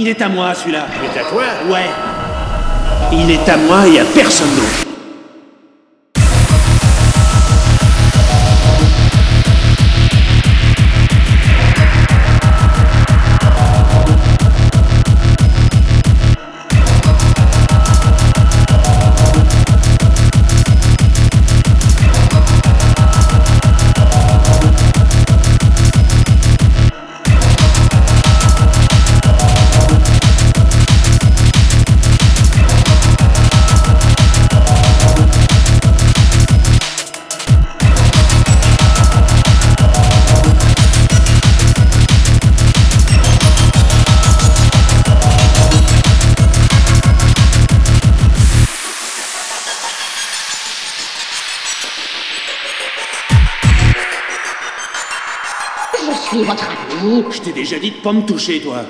Il est à moi celui-là. Il est à toi Ouais. Il est à moi et à personne d'autre. Je t'ai déjà dit de pas me toucher, toi.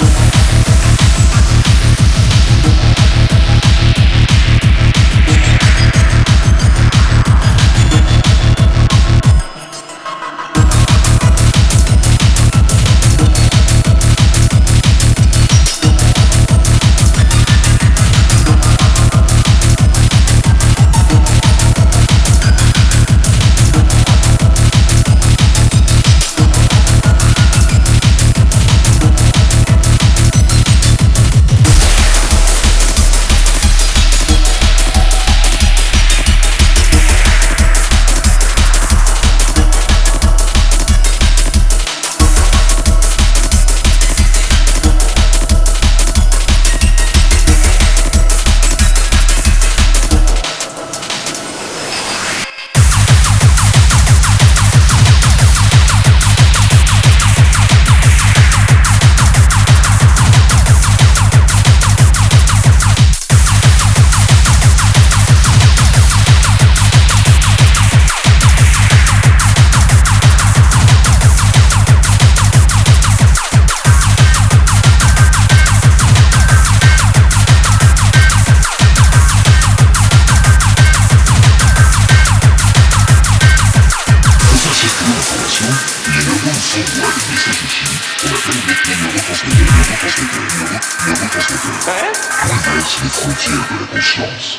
On Traverse les frontières de la conscience.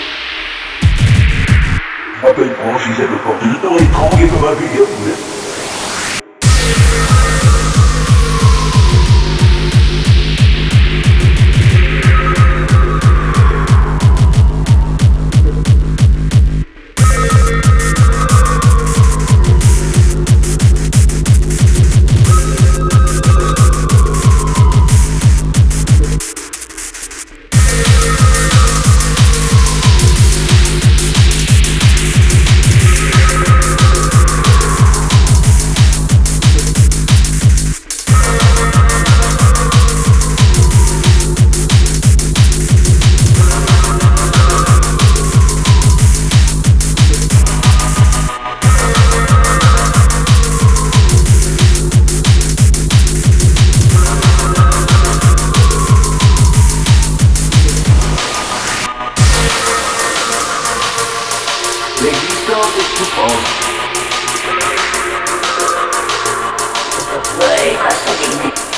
Ma peine branche, le corps de l'étang pour comme un vous Wait, I'm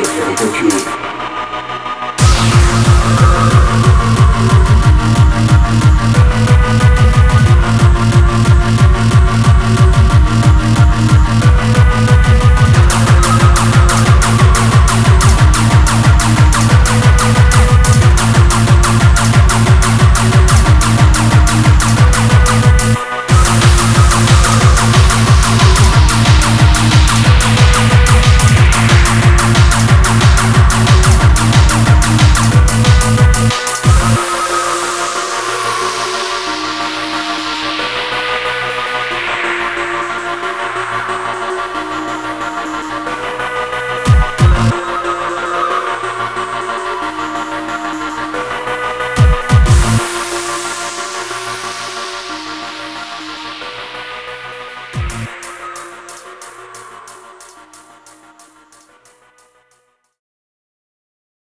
Don't you